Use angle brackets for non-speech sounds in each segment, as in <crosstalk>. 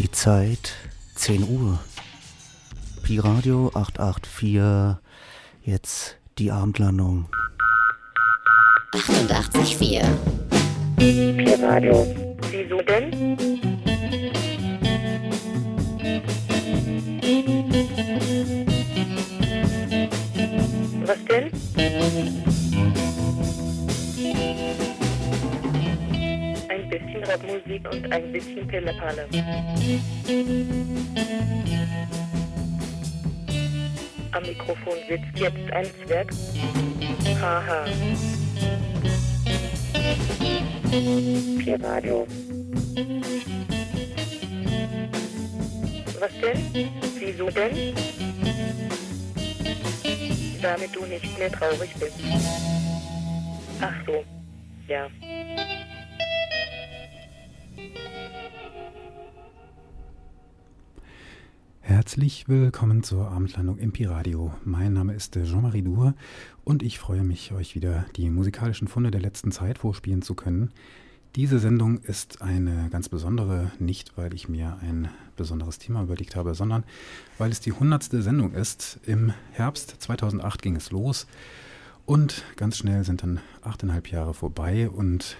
Die Zeit 10 Uhr. Pi Radio 884. Jetzt die Abendlandung. 88,4. Pi Radio. Wieso denn? Was denn? Ein bisschen Rockmusik und ein bisschen Pillepalle. Am Mikrofon sitzt jetzt ein Zwerg. Haha. Pi Radio. Was denn? Wieso denn? Damit du nicht mehr traurig bist. Ach so. Ja. Herzlich willkommen zur Abendlandung im Pi-Radio. Mein Name ist Jean-Marie Dur und ich freue mich, euch wieder die musikalischen Funde der letzten Zeit vorspielen zu können. Diese Sendung ist eine ganz besondere, nicht weil ich mir ein besonderes Thema überlegt habe, sondern weil es die hundertste Sendung ist. Im Herbst 2008 ging es los und ganz schnell sind dann achteinhalb Jahre vorbei und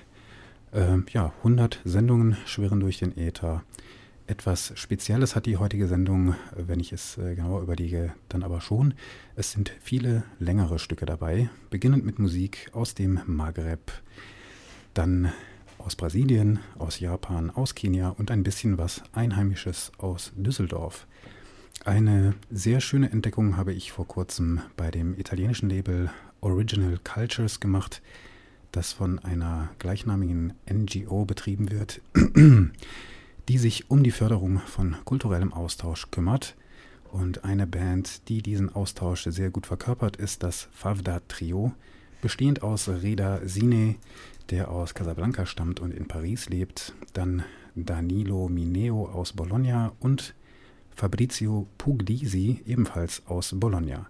äh, ja, 100 Sendungen schwirren durch den Äther. Etwas Spezielles hat die heutige Sendung, wenn ich es äh, genauer überlege, dann aber schon. Es sind viele längere Stücke dabei, beginnend mit Musik aus dem Maghreb, dann aus Brasilien, aus Japan, aus Kenia und ein bisschen was Einheimisches aus Düsseldorf. Eine sehr schöne Entdeckung habe ich vor kurzem bei dem italienischen Label Original Cultures gemacht, das von einer gleichnamigen NGO betrieben wird <clears throat> die sich um die Förderung von kulturellem Austausch kümmert. Und eine Band, die diesen Austausch sehr gut verkörpert, ist das Favda Trio, bestehend aus Reda Sine, der aus Casablanca stammt und in Paris lebt, dann Danilo Mineo aus Bologna und Fabrizio Puglisi, ebenfalls aus Bologna.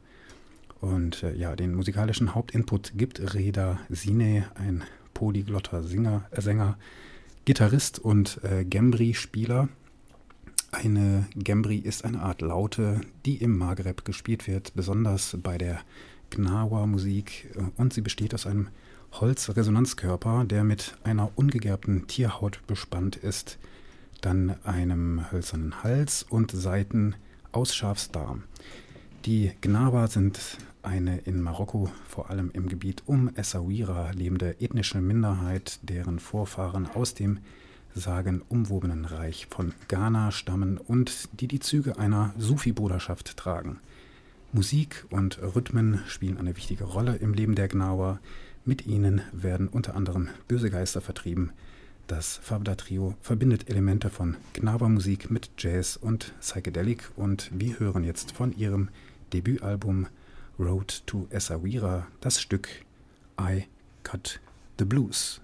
Und äh, ja, den musikalischen Hauptinput gibt Reda Sine, ein polyglotter Singer, äh, Sänger, Gitarrist und äh, Gembri-Spieler. Eine Gembri ist eine Art Laute, die im Maghreb gespielt wird, besonders bei der Gnawa-Musik. Und sie besteht aus einem Holzresonanzkörper, der mit einer ungegerbten Tierhaut bespannt ist, dann einem hölzernen Hals und Seiten aus Schafsdarm. Die Gnawa sind eine in Marokko, vor allem im Gebiet um Essaouira lebende ethnische Minderheit, deren Vorfahren aus dem sagenumwobenen Reich von Ghana stammen und die die Züge einer Sufi-Bruderschaft tragen. Musik und Rhythmen spielen eine wichtige Rolle im Leben der Gnawa. Mit ihnen werden unter anderem böse Geister vertrieben. Das Fabda Trio verbindet Elemente von Gnawa-Musik mit Jazz und Psychedelic und wir hören jetzt von ihrem Debütalbum Road to Essaouira das Stück I Cut the Blues.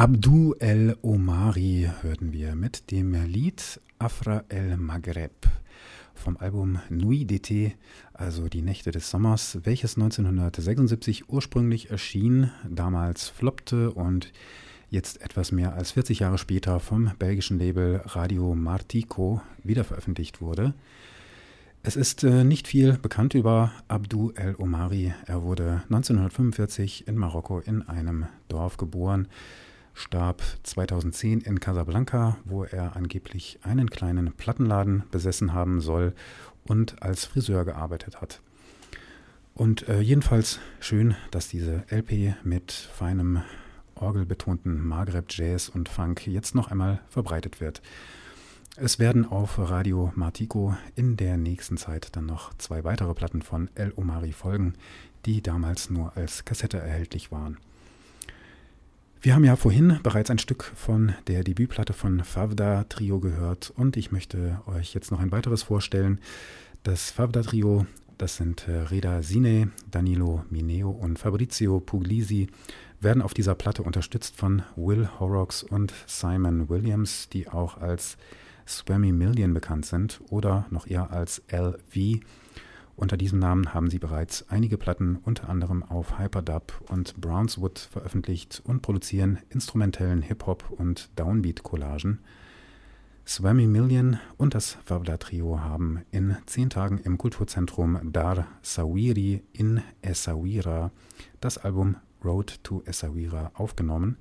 Abdou El Omari hörten wir mit dem Lied Afra El Maghreb vom Album Nuit d'été, also die Nächte des Sommers, welches 1976 ursprünglich erschien, damals floppte und jetzt etwas mehr als 40 Jahre später vom belgischen Label Radio Martico wiederveröffentlicht wurde. Es ist äh, nicht viel bekannt über Abdou El Omari. Er wurde 1945 in Marokko in einem Dorf geboren starb 2010 in Casablanca, wo er angeblich einen kleinen Plattenladen besessen haben soll und als Friseur gearbeitet hat. Und äh, jedenfalls schön, dass diese LP mit feinem orgelbetonten Maghreb-Jazz und Funk jetzt noch einmal verbreitet wird. Es werden auf Radio Martico in der nächsten Zeit dann noch zwei weitere Platten von El Omari folgen, die damals nur als Kassette erhältlich waren. Wir haben ja vorhin bereits ein Stück von der Debütplatte von Favda Trio gehört und ich möchte euch jetzt noch ein weiteres vorstellen. Das Favda Trio, das sind äh, Reda Sine, Danilo Mineo und Fabrizio Puglisi, werden auf dieser Platte unterstützt von Will Horrocks und Simon Williams, die auch als Swammy Million bekannt sind oder noch eher als LV. Unter diesem Namen haben sie bereits einige Platten unter anderem auf Hyperdub und Brownswood veröffentlicht und produzieren instrumentellen Hip-Hop und Downbeat-Collagen. Swammy Million und das Fabla Trio haben in zehn Tagen im Kulturzentrum Dar Sawiri in Essaouira das Album Road to Essaouira aufgenommen.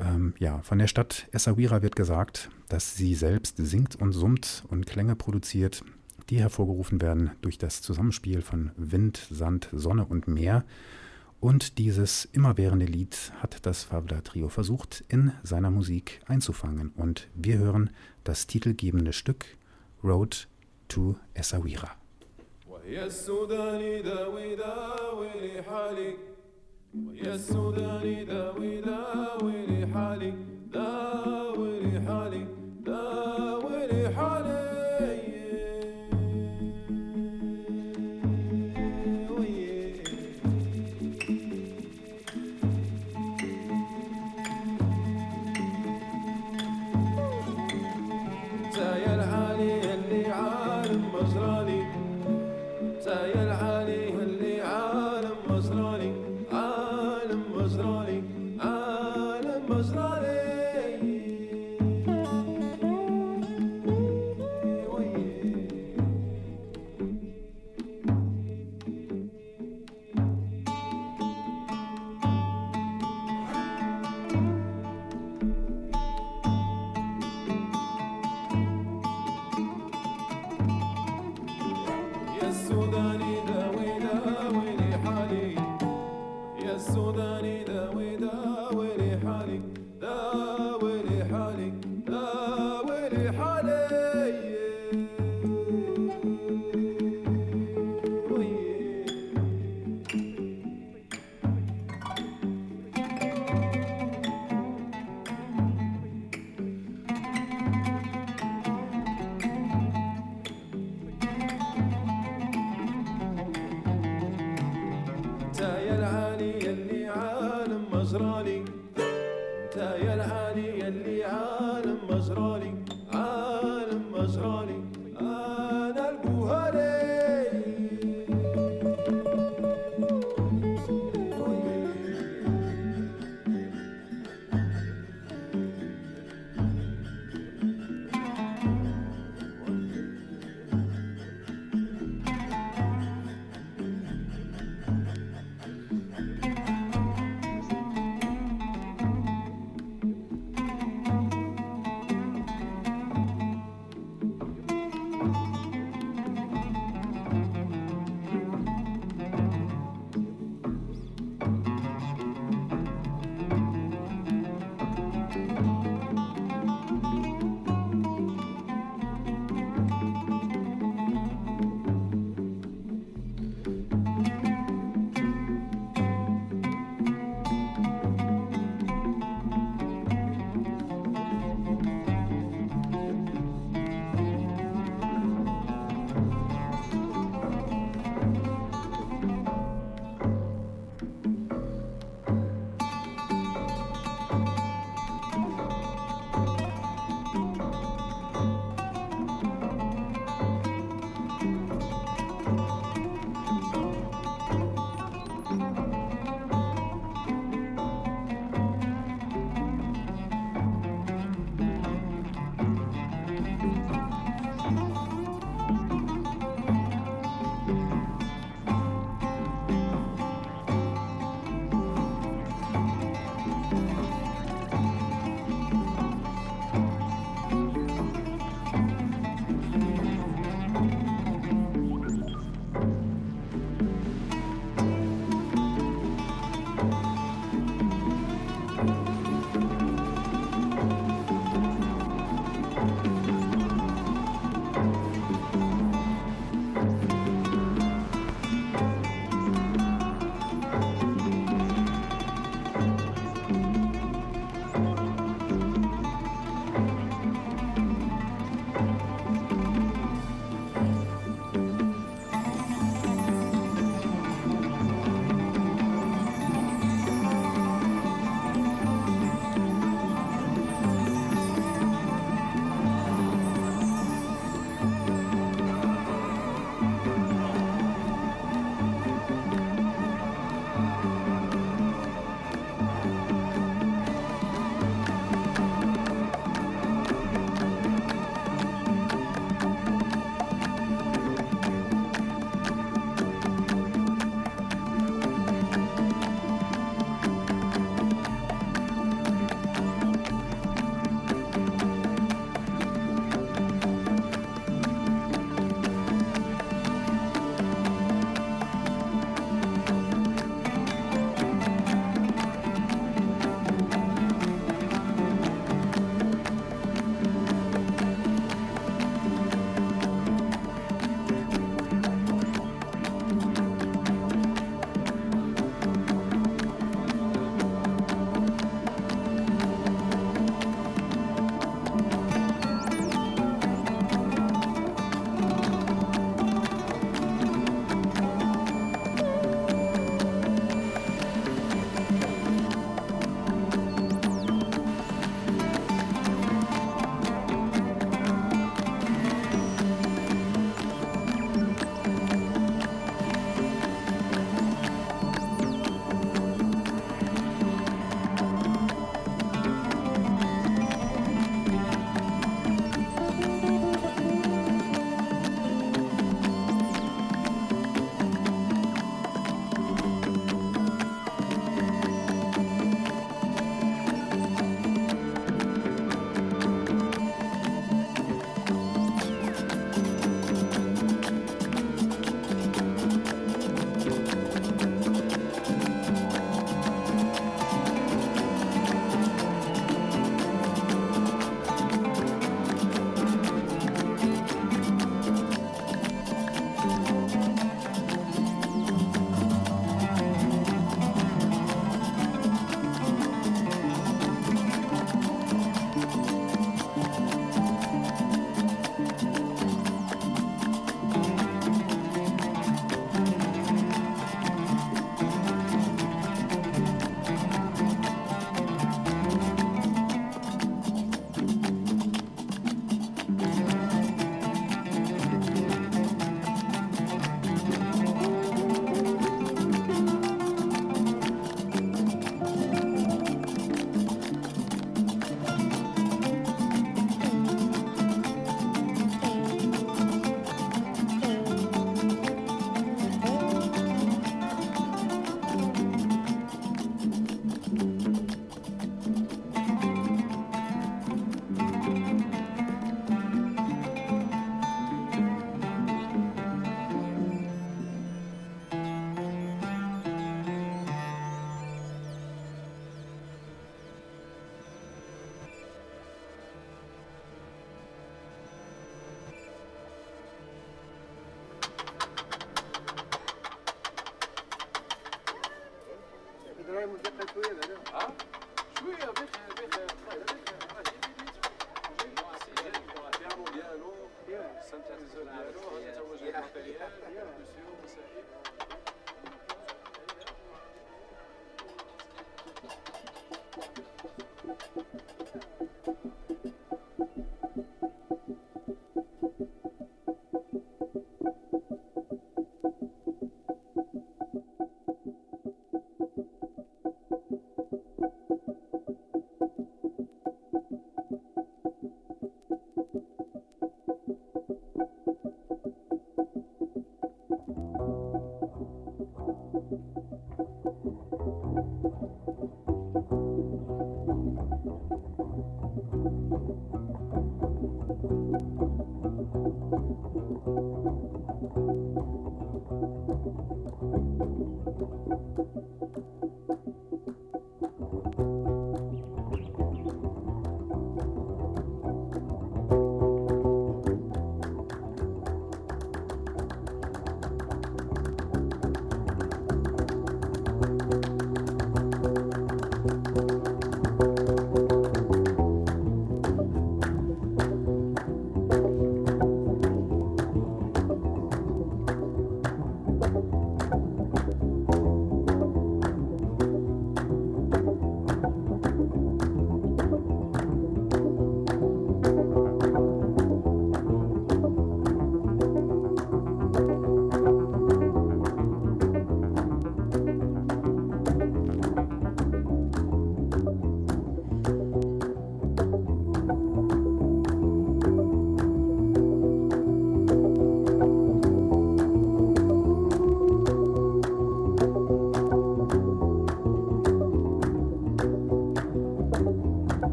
Ähm, ja, von der Stadt Essaouira wird gesagt, dass sie selbst singt und summt und Klänge produziert, die hervorgerufen werden durch das Zusammenspiel von Wind, Sand, Sonne und Meer. Und dieses immerwährende Lied hat das Fabla Trio versucht, in seiner Musik einzufangen. Und wir hören das titelgebende Stück Road to Essaouira. ويا السوداني داوي داوي لي حالي ويا السوداني داوي داوي لي حالي داوي لي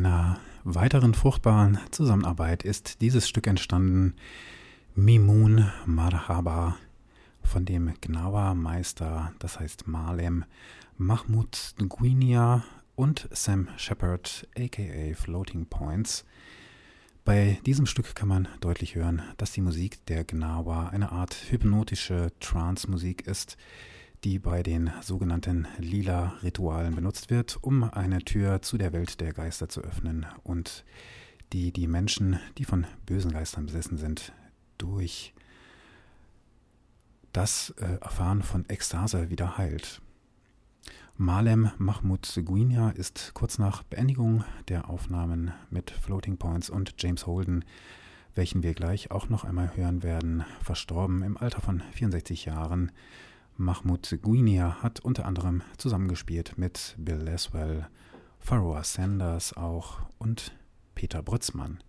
einer weiteren fruchtbaren Zusammenarbeit ist dieses Stück entstanden, Mimun Marhaba, von dem Gnawa-Meister, das heißt Malem, Mahmoud Guinia und Sam Shepard, aka Floating Points. Bei diesem Stück kann man deutlich hören, dass die Musik der Gnawa eine Art hypnotische Trance-Musik ist, die bei den sogenannten Lila-Ritualen benutzt wird, um eine Tür zu der Welt der Geister zu öffnen und die die Menschen, die von bösen Geistern besessen sind, durch das äh, Erfahren von Ekstase wieder heilt. Malem Mahmoud Guinia ist kurz nach Beendigung der Aufnahmen mit Floating Points und James Holden, welchen wir gleich auch noch einmal hören werden, verstorben im Alter von 64 Jahren Mahmoud Guinia hat unter anderem zusammengespielt mit Bill Laswell, Pharoah Sanders auch und Peter Brützmann.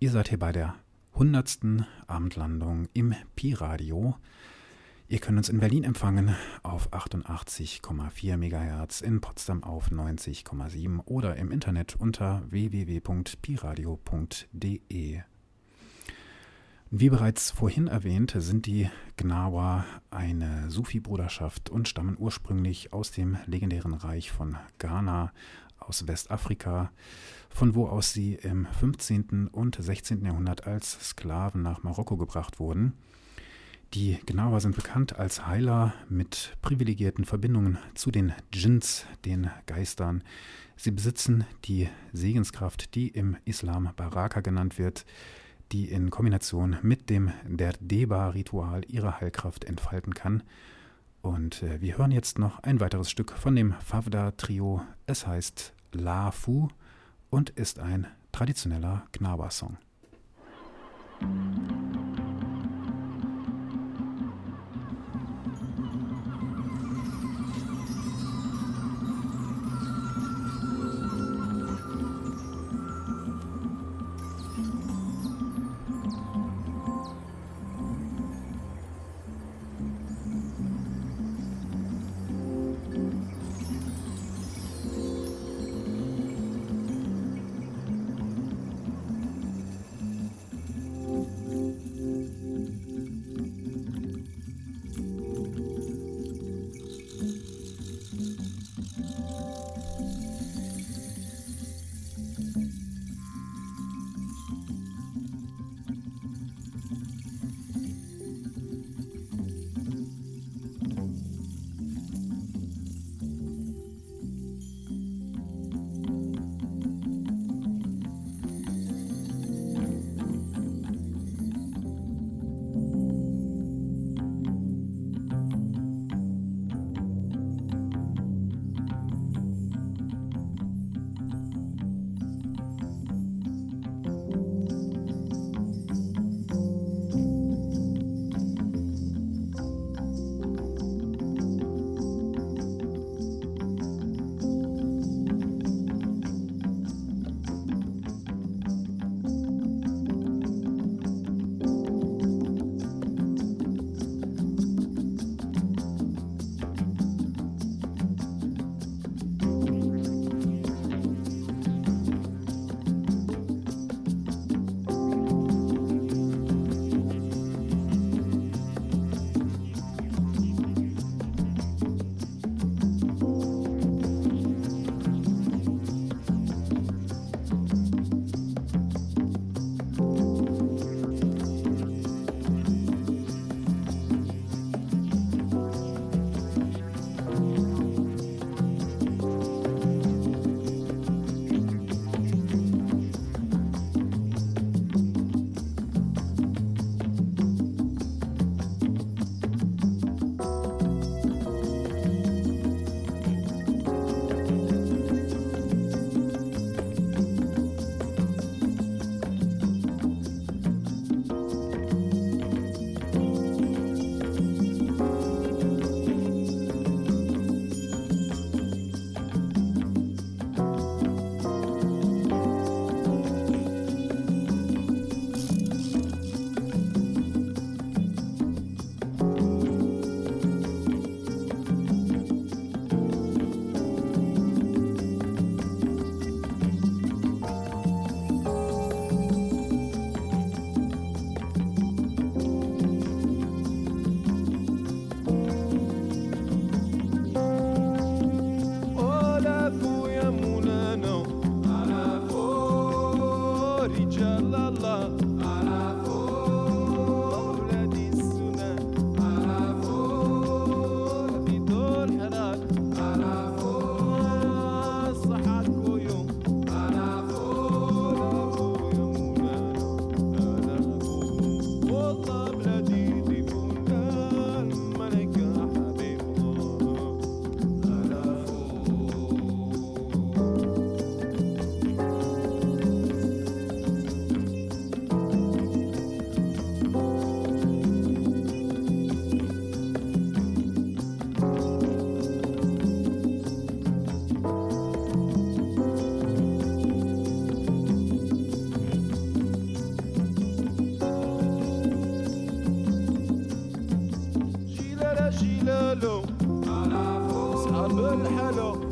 Ihr seid hier bei der 100. Abendlandung im Pi-Radio. Ihr könnt uns in Berlin empfangen auf 88,4 MHz, in Potsdam auf 90,7 oder im Internet unter www.piradio.de. Wie bereits vorhin erwähnt, sind die Gnawa eine Sufi-Bruderschaft und stammen ursprünglich aus dem legendären Reich von Ghana aus Westafrika, von wo aus sie im 15. und 16. Jahrhundert als Sklaven nach Marokko gebracht wurden. Die Gnawa sind bekannt als Heiler mit privilegierten Verbindungen zu den Djinns, den Geistern. Sie besitzen die Segenskraft, die im Islam Baraka genannt wird, die in Kombination mit dem Derdeba-Ritual ihre Heilkraft entfalten kann. Und äh, wir hören jetzt noch ein weiteres Stück von dem Favda-Trio. Es heißt La Fu und ist ein traditioneller الحلو صحاب الحلو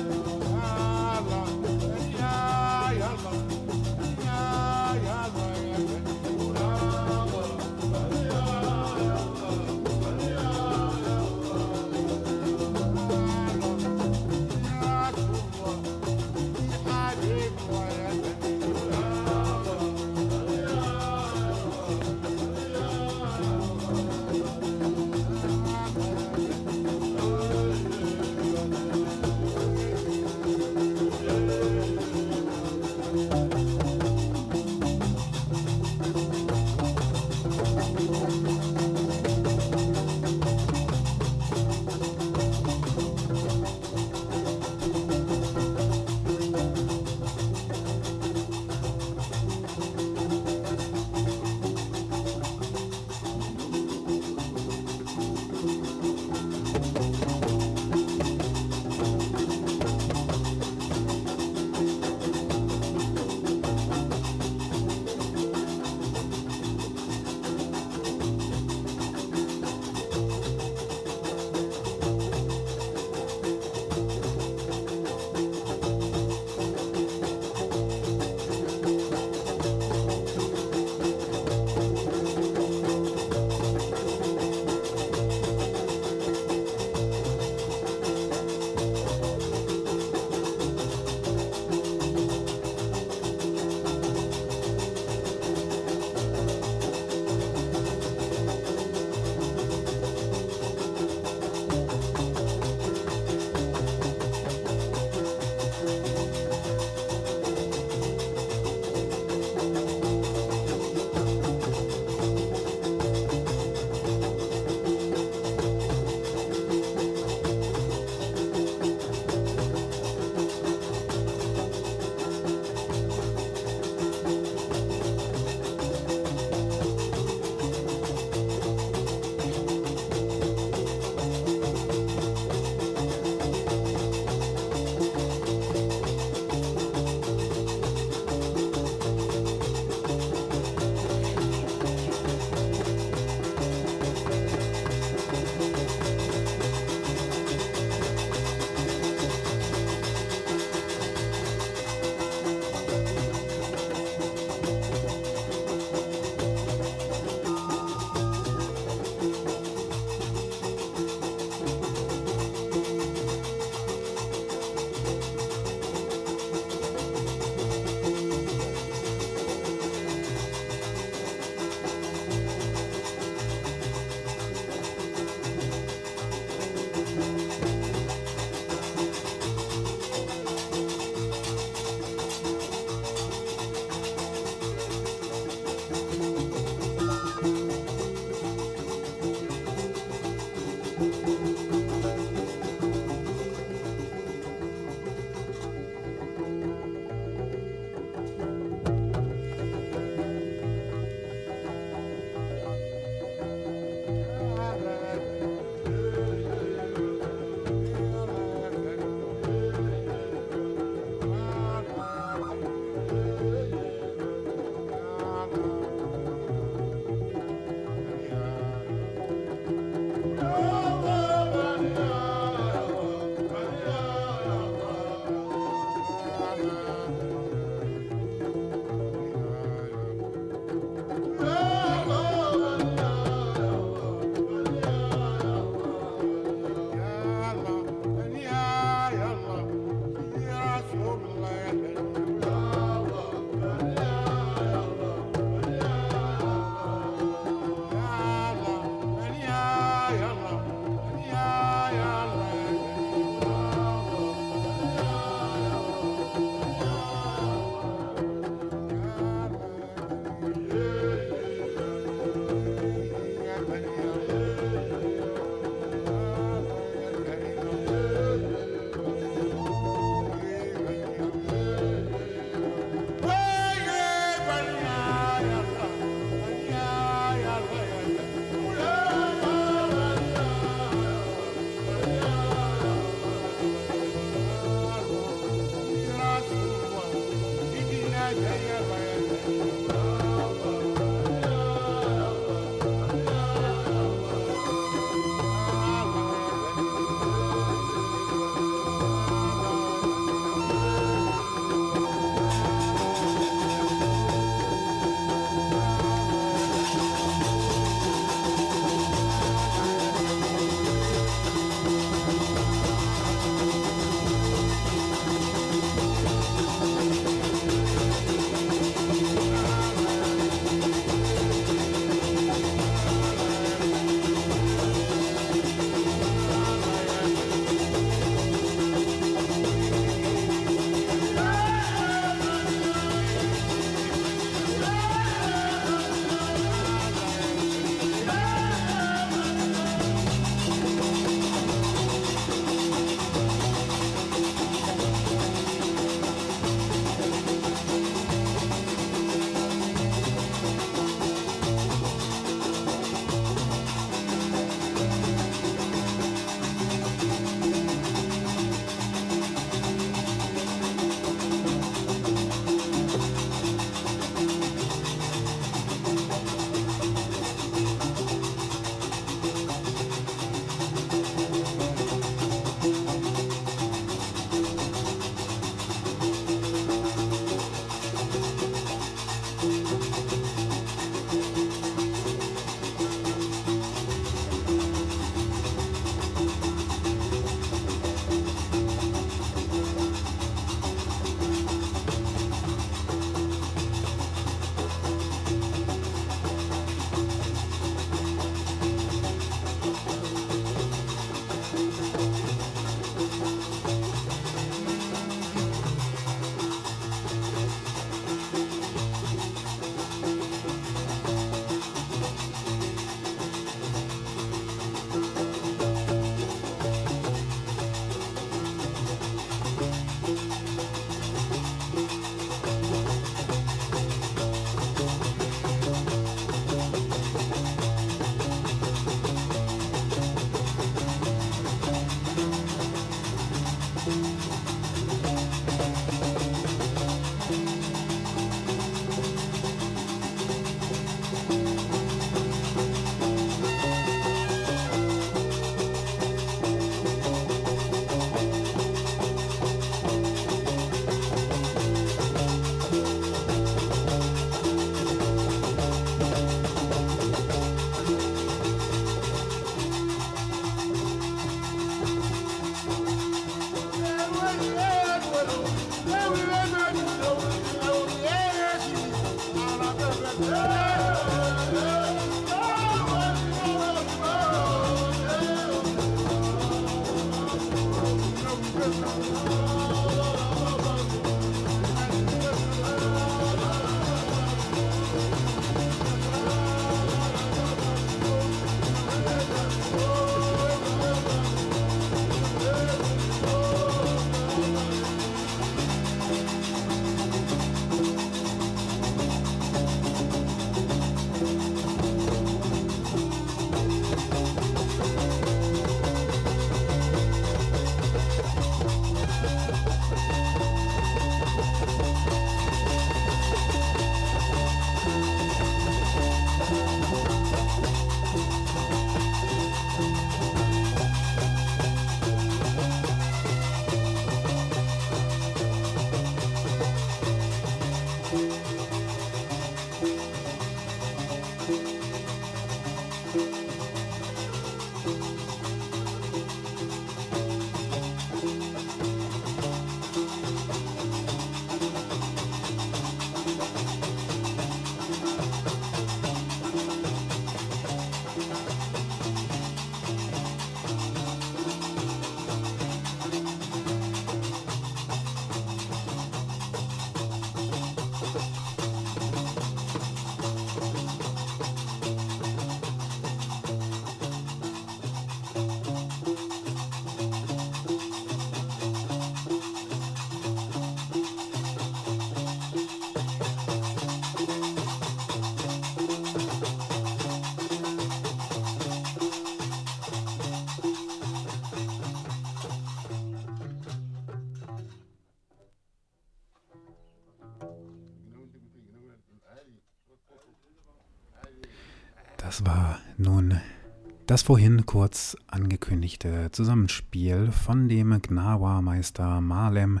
das vorhin kurz angekündigte Zusammenspiel von dem Gnawa-Meister Malem,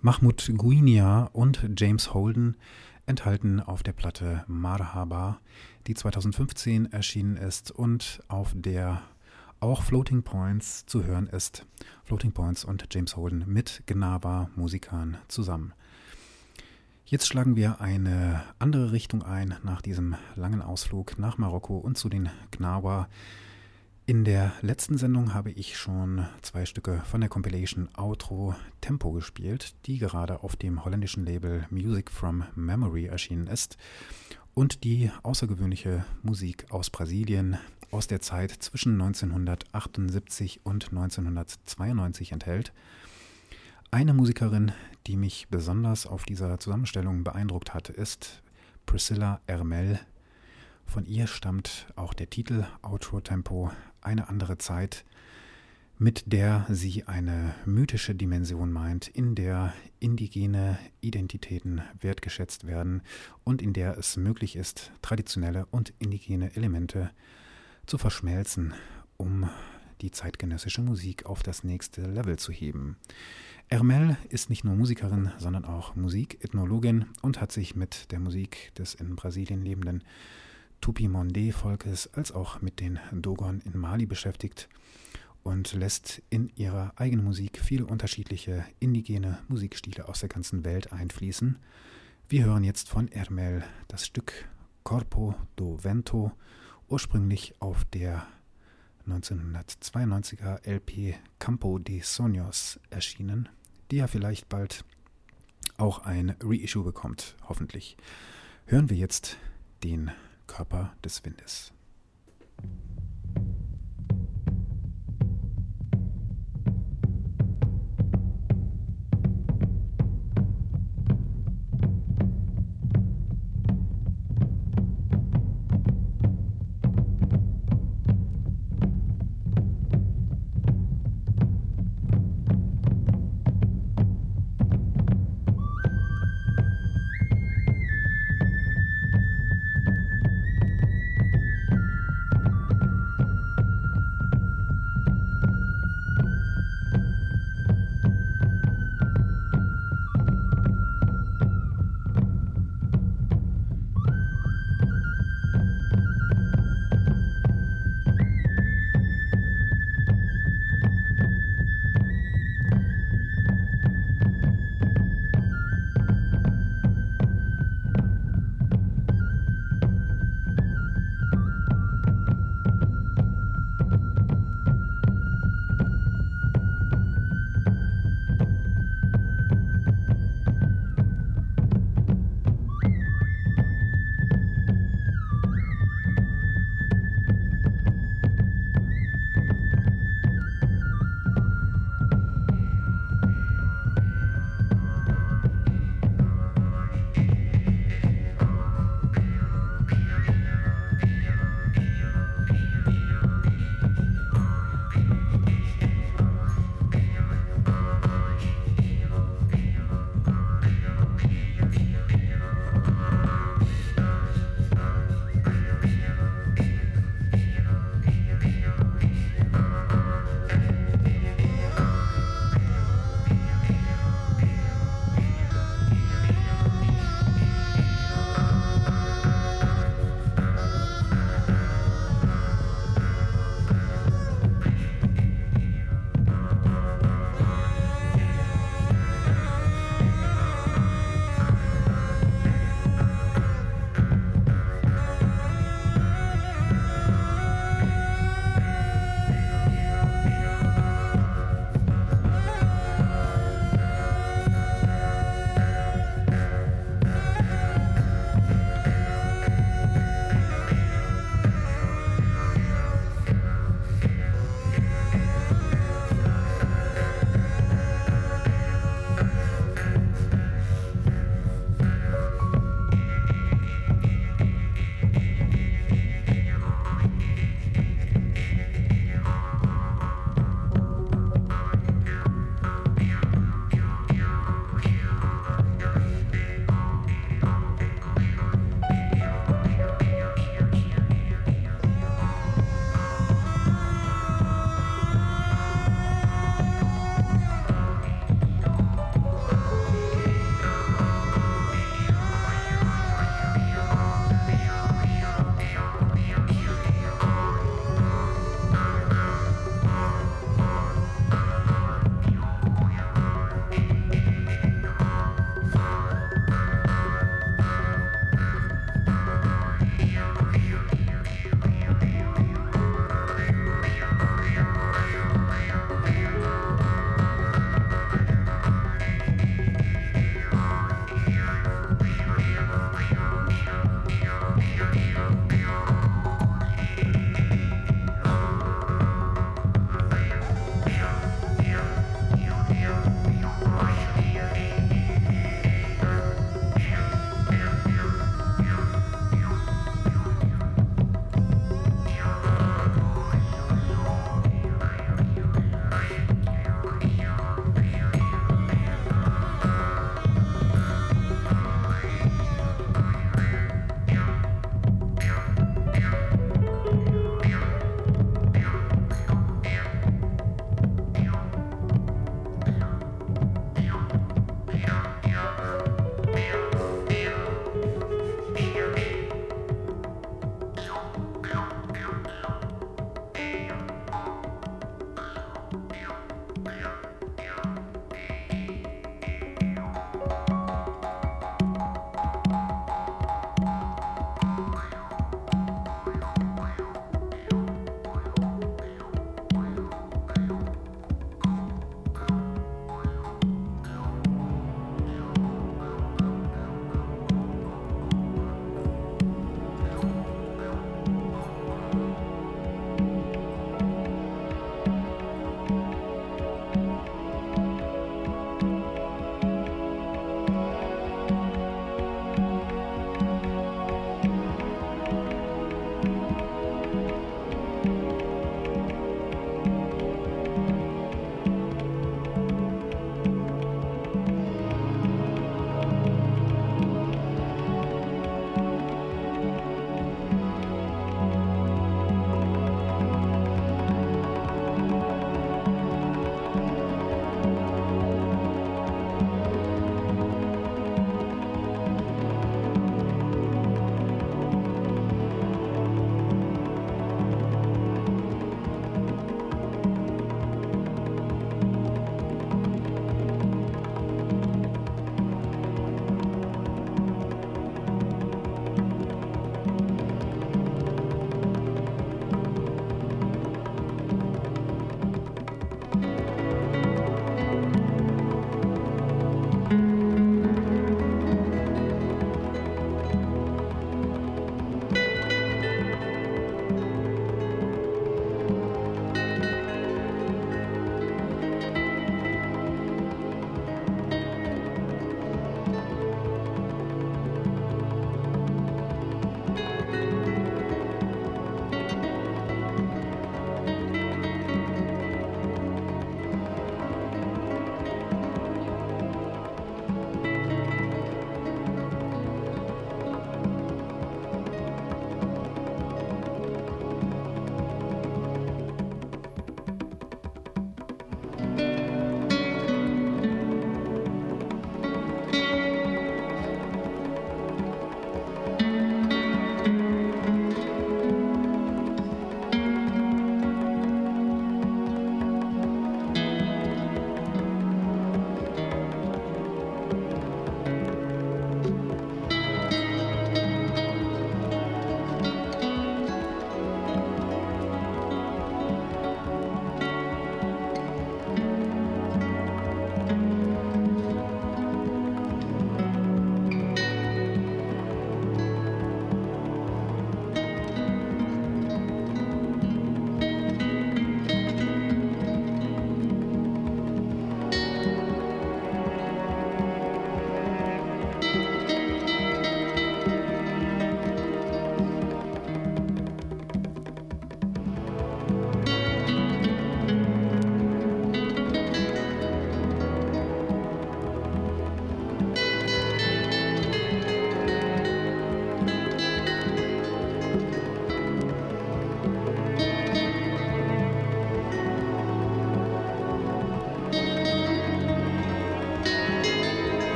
Mahmoud Guinia und James Holden, enthalten auf der Platte Marhaba, die 2015 erschienen ist und auf der auch Floating Points zu hören ist. Floating Points und James Holden mit Gnawa-Musikern zusammen. Jetzt schlagen wir eine andere Richtung ein nach diesem langen Ausflug nach Marokko und zu den Gnawa. In der letzten Sendung habe ich schon zwei Stücke von der Compilation Outro Tempo gespielt, die gerade auf dem holländischen Label Music from Memory erschienen ist und die außergewöhnliche Musik aus Brasilien aus der Zeit zwischen 1978 und 1992 enthält. Eine Musikerin, die mich besonders auf dieser Zusammenstellung beeindruckt hat, ist Priscilla Ermel. Von ihr stammt auch der Titel Outro Tempo, eine andere Zeit, mit der sie eine mythische Dimension meint, in der indigene Identitäten wertgeschätzt werden und in der es möglich ist, traditionelle und indigene Elemente zu verschmelzen, um die zeitgenössische Musik auf das nächste Level zu heben. Ermel ist nicht nur Musikerin, sondern auch Musikethnologin und hat sich mit der Musik des in Brasilien lebenden Tupi-Mondé-Volkes als auch mit den Dogon in Mali beschäftigt und lässt in ihrer eigenen Musik viele unterschiedliche indigene Musikstile aus der ganzen Welt einfließen. Wir hören jetzt von Ermel das Stück Corpo do Vento, ursprünglich auf der 1992er LP Campo de Soños erschienen, die ja vielleicht bald auch ein Reissue bekommt, hoffentlich. Hören wir jetzt den Körper des Windes.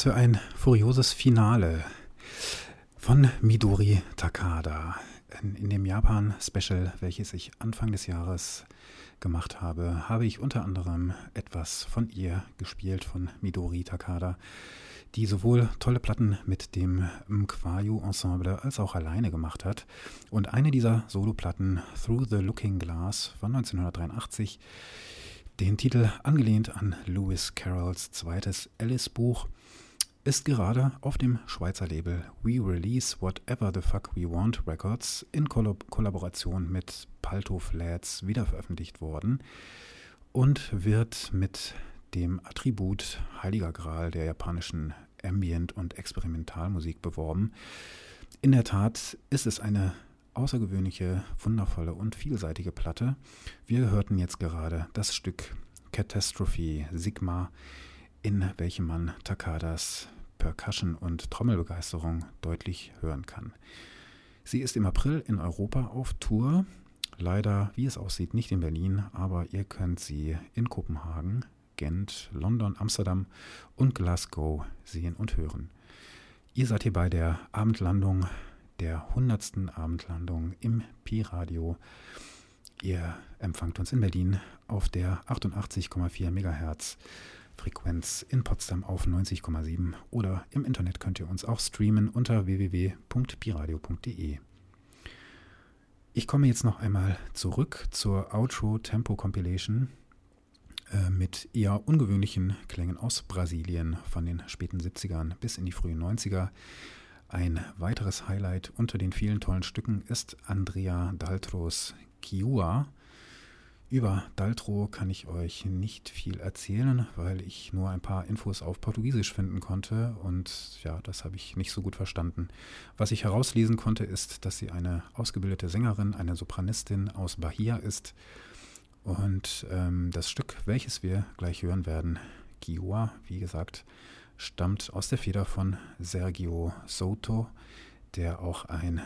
Was für ein furioses Finale von Midori Takada. In, in dem Japan-Special, welches ich Anfang des Jahres gemacht habe, habe ich unter anderem etwas von ihr gespielt, von Midori Takada, die sowohl tolle Platten mit dem Mkwayu Ensemble als auch alleine gemacht hat. Und eine dieser Soloplatten, Through the Looking Glass von 1983, den Titel angelehnt an Lewis Carrolls zweites Alice-Buch, ist gerade auf dem Schweizer Label We Release Whatever the Fuck We Want Records in Kollaboration mit Palto Flats wiederveröffentlicht worden und wird mit dem Attribut Heiliger Gral der japanischen Ambient- und Experimentalmusik beworben. In der Tat ist es eine außergewöhnliche, wundervolle und vielseitige Platte. Wir hörten jetzt gerade das Stück Catastrophe Sigma, in welchem man Takadas Percussion und Trommelbegeisterung deutlich hören kann. Sie ist im April in Europa auf Tour. Leider, wie es aussieht, nicht in Berlin, aber ihr könnt sie in Kopenhagen, Gent, London, Amsterdam und Glasgow sehen und hören. Ihr seid hier bei der Abendlandung, der 100. Abendlandung im Pi-Radio. Ihr empfangt uns in Berlin auf der 88,4 MHz Frequenz in Potsdam auf 90,7 oder im Internet könnt ihr uns auch streamen unter www.piradio.de. Ich komme jetzt noch einmal zurück zur Outro Tempo Compilation äh, mit eher ungewöhnlichen Klängen aus Brasilien von den späten 70ern bis in die frühen 90er. Ein weiteres Highlight unter den vielen tollen Stücken ist Andrea Daltros Kiua über Daltro kann ich euch nicht viel erzählen, weil ich nur ein paar Infos auf Portugiesisch finden konnte und ja, das habe ich nicht so gut verstanden. Was ich herauslesen konnte, ist, dass sie eine ausgebildete Sängerin, eine Sopranistin aus Bahia ist und ähm, das Stück, welches wir gleich hören werden, Kiwa, wie gesagt, stammt aus der Feder von Sergio Soto, der auch ein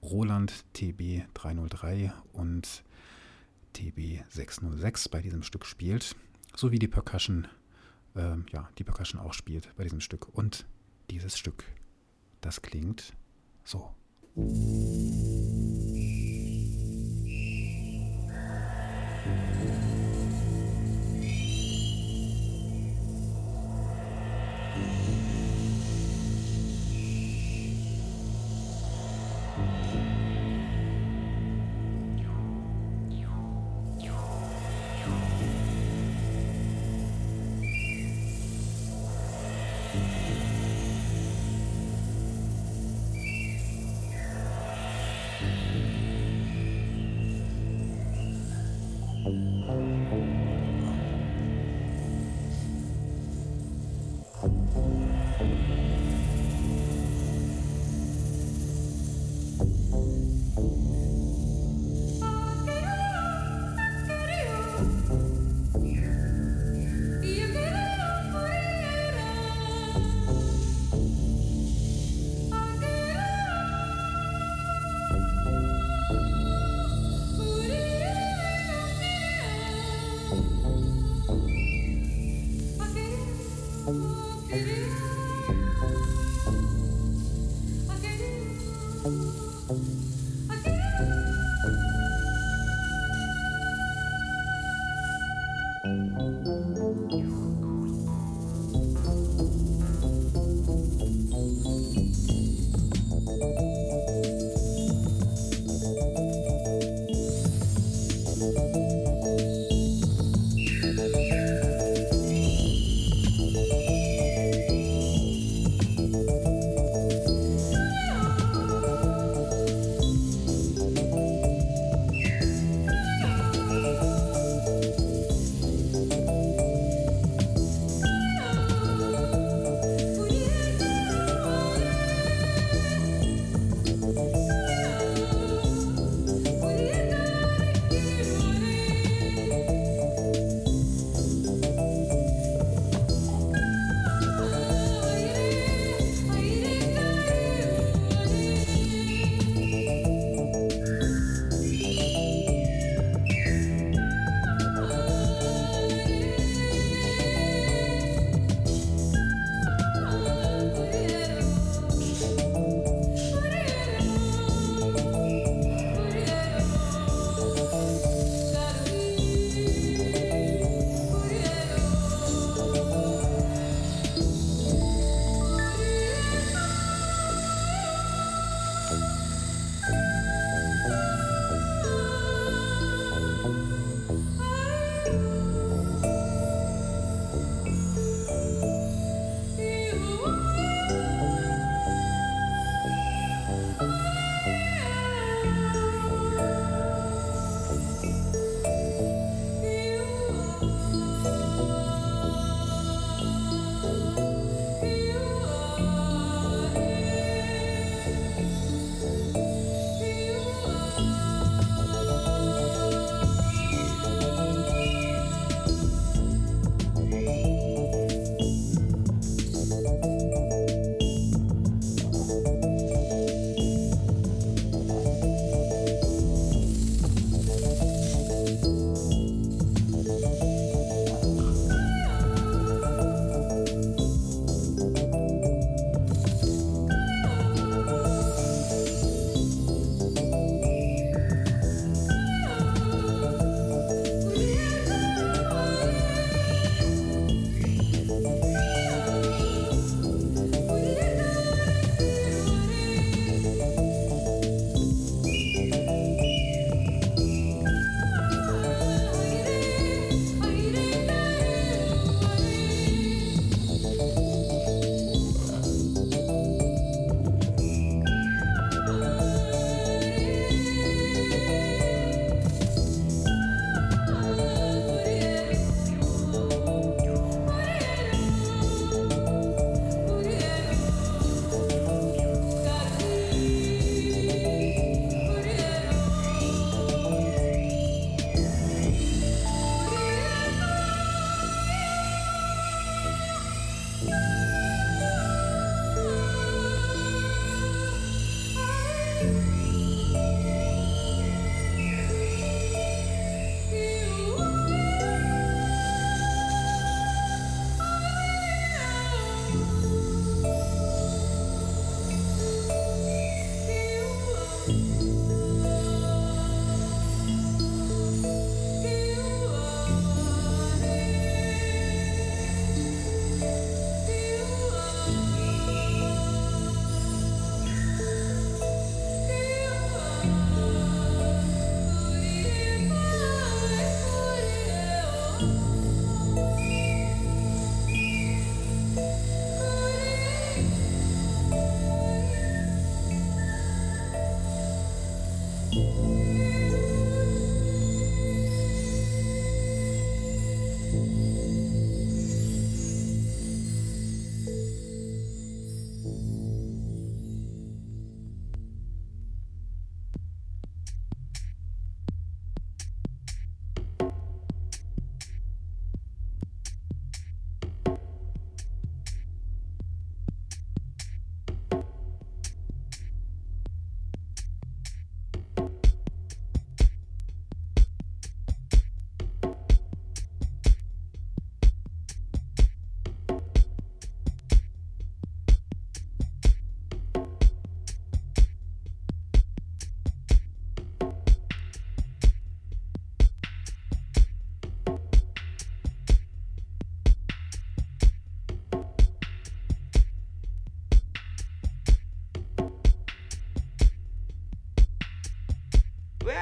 Roland TB 303 und TB606 bei diesem Stück spielt, sowie die Percussion, äh, ja, die Percussion auch spielt bei diesem Stück. Und dieses Stück, das klingt so.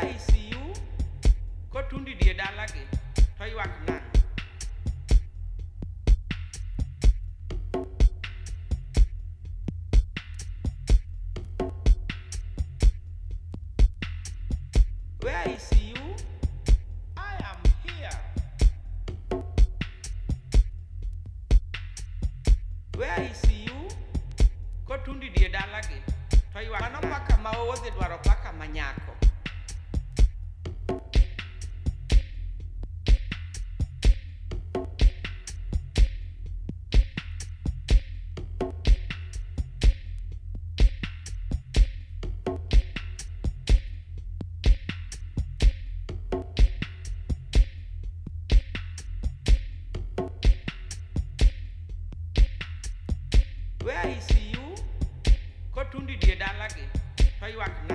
ICU kotundi die dalagi to ywak nang'o Where is you? I am here. Where is you? Kotundi die dalagi to ywak. Mano paka maowodhi dwaro paka manyak. everyone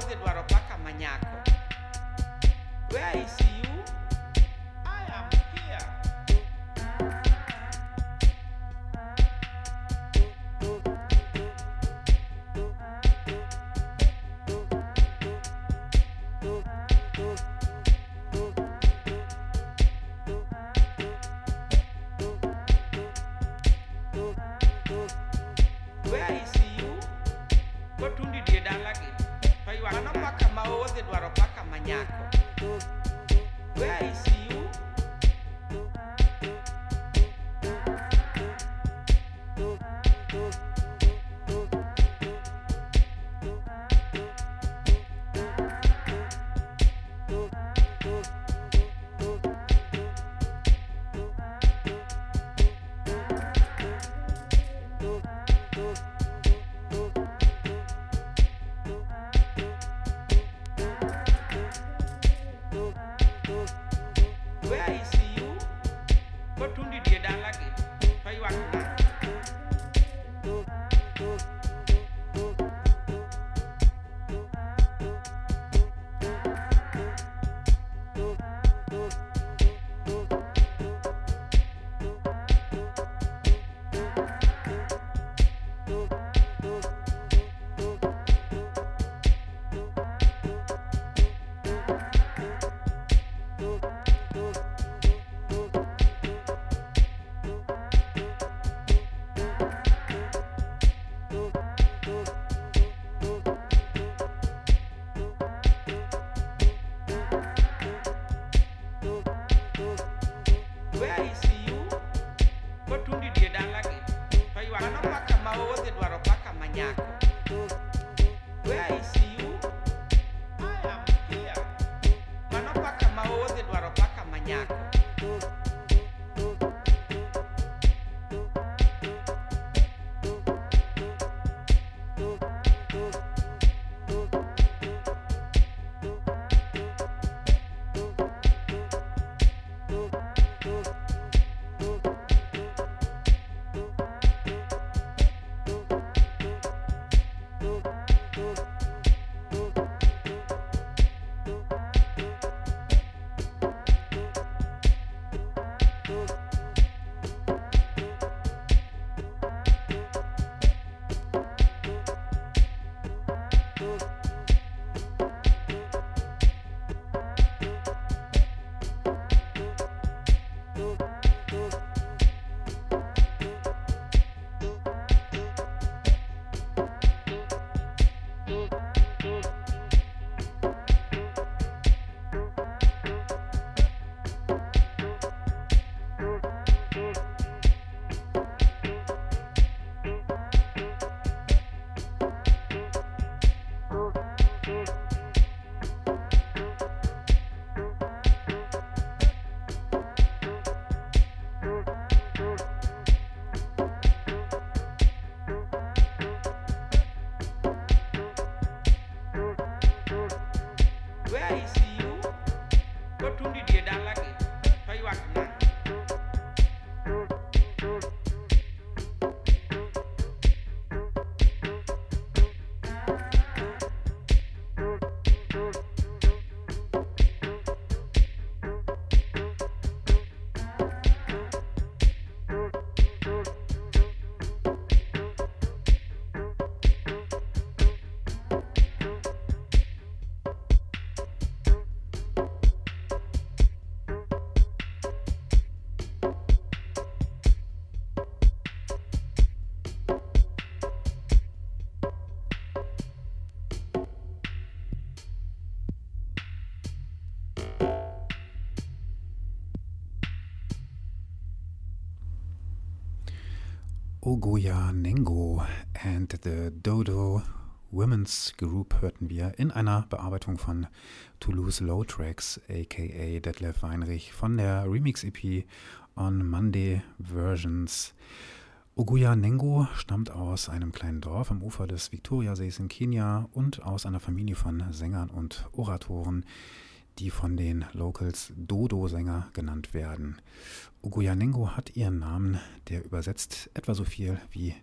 those that were Ogoya Nengo and the Dodo Women's Group hörten wir in einer Bearbeitung von Toulouse Low Tracks, aka Detlef Weinrich, von der Remix-EP On Monday Versions. Oguya Nengo stammt aus einem kleinen Dorf am Ufer des Viktoriasees in Kenia und aus einer Familie von Sängern und Oratoren, die von den Locals Dodo-Sänger genannt werden. Ogoyanengo hat ihren Namen, der übersetzt etwa so viel wie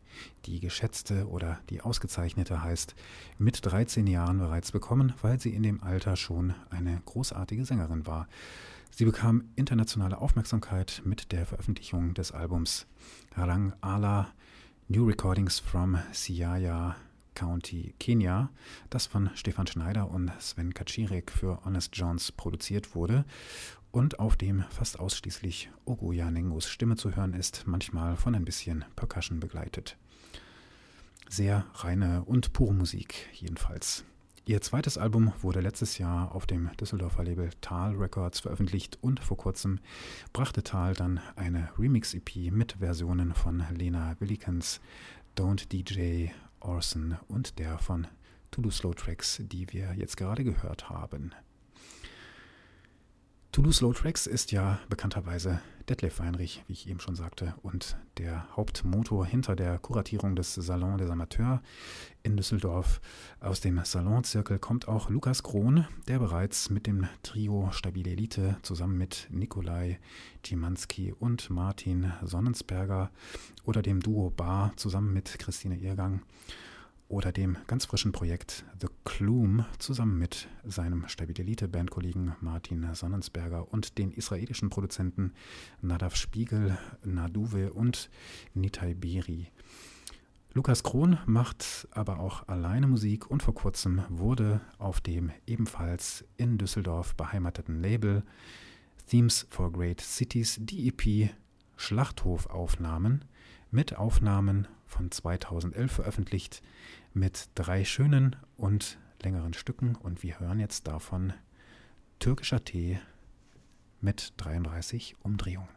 die geschätzte oder die ausgezeichnete heißt, mit 13 Jahren bereits bekommen, weil sie in dem Alter schon eine großartige Sängerin war. Sie bekam internationale Aufmerksamkeit mit der Veröffentlichung des Albums Rang Ala New Recordings from Siaya County, Kenia, das von Stefan Schneider und Sven Kaczirek für Honest Jones produziert wurde und auf dem fast ausschließlich Ogoya Nengos Stimme zu hören ist, manchmal von ein bisschen Percussion begleitet. Sehr reine und pure Musik jedenfalls. Ihr zweites Album wurde letztes Jahr auf dem Düsseldorfer Label Tal Records veröffentlicht und vor kurzem brachte Tal dann eine Remix-EP mit Versionen von Lena Willikens, Don't DJ, Orson und der von Toulouse Slow Tracks, die wir jetzt gerade gehört haben. Toulouse Slow Tracks ist ja bekannterweise Detlef Weinrich, wie ich eben schon sagte, und der Hauptmotor hinter der Kuratierung des Salon des Amateurs in Düsseldorf. Aus dem Salonzirkel kommt auch Lukas Krohn, der bereits mit dem Trio Stabile Elite zusammen mit Nikolai Dzimanski und Martin Sonnensberger oder dem Duo Bar zusammen mit Christine Irgang oder dem ganz frischen Projekt The Clume zusammen mit seinem Stabilite-Bandkollegen Martin Sonnensberger und den israelischen Produzenten Nadav Spiegel, Naduve und Nitai Beri. Lukas Krohn macht aber auch alleine Musik und vor kurzem wurde auf dem ebenfalls in Düsseldorf beheimateten Label Themes for Great Cities die EP Schlachthofaufnahmen mit Aufnahmen von 2011 veröffentlicht mit drei schönen und längeren Stücken und wir hören jetzt davon Türkischer Tee mit 33 Umdrehungen.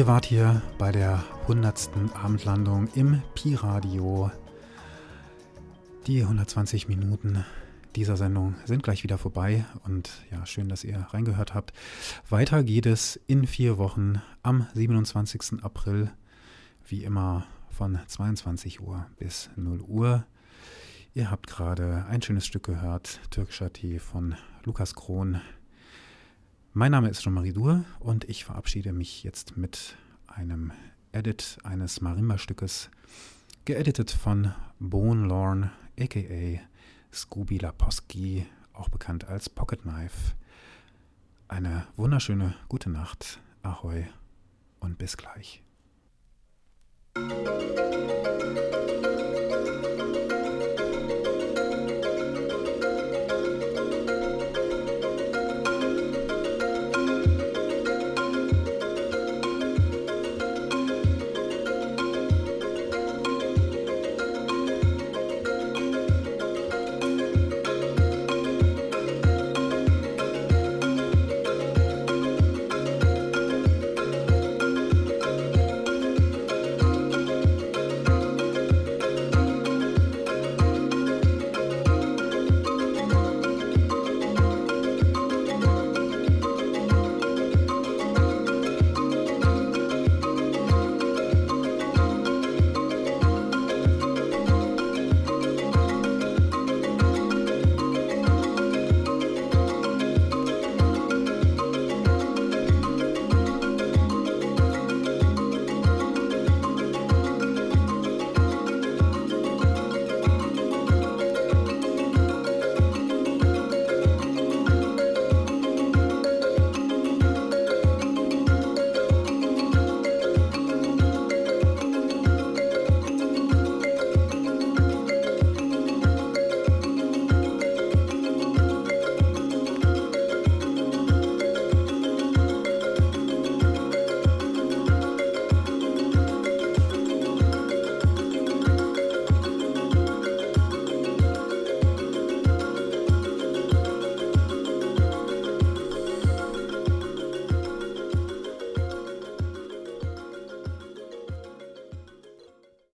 Ihr wart hier bei der 100. Abendlandung im Pi-Radio. Die 120 Minuten dieser Sendung sind gleich wieder vorbei und ja, schön, dass ihr reingehört habt. Weiter geht es in vier Wochen am 27. April, wie immer von 22 Uhr bis 0 Uhr. Ihr habt gerade ein schönes Stück gehört, Türkischer Tee von Lukas Krohn. Mein Name ist Jean-Marie Dur und ich verabschiede mich jetzt mit einem Edit eines Marimba-Stückes, geeditet von Bone Lorne, aka Scooby Laposki, auch bekannt als Pocket Knife. Eine wunderschöne gute Nacht, Ahoi und bis gleich.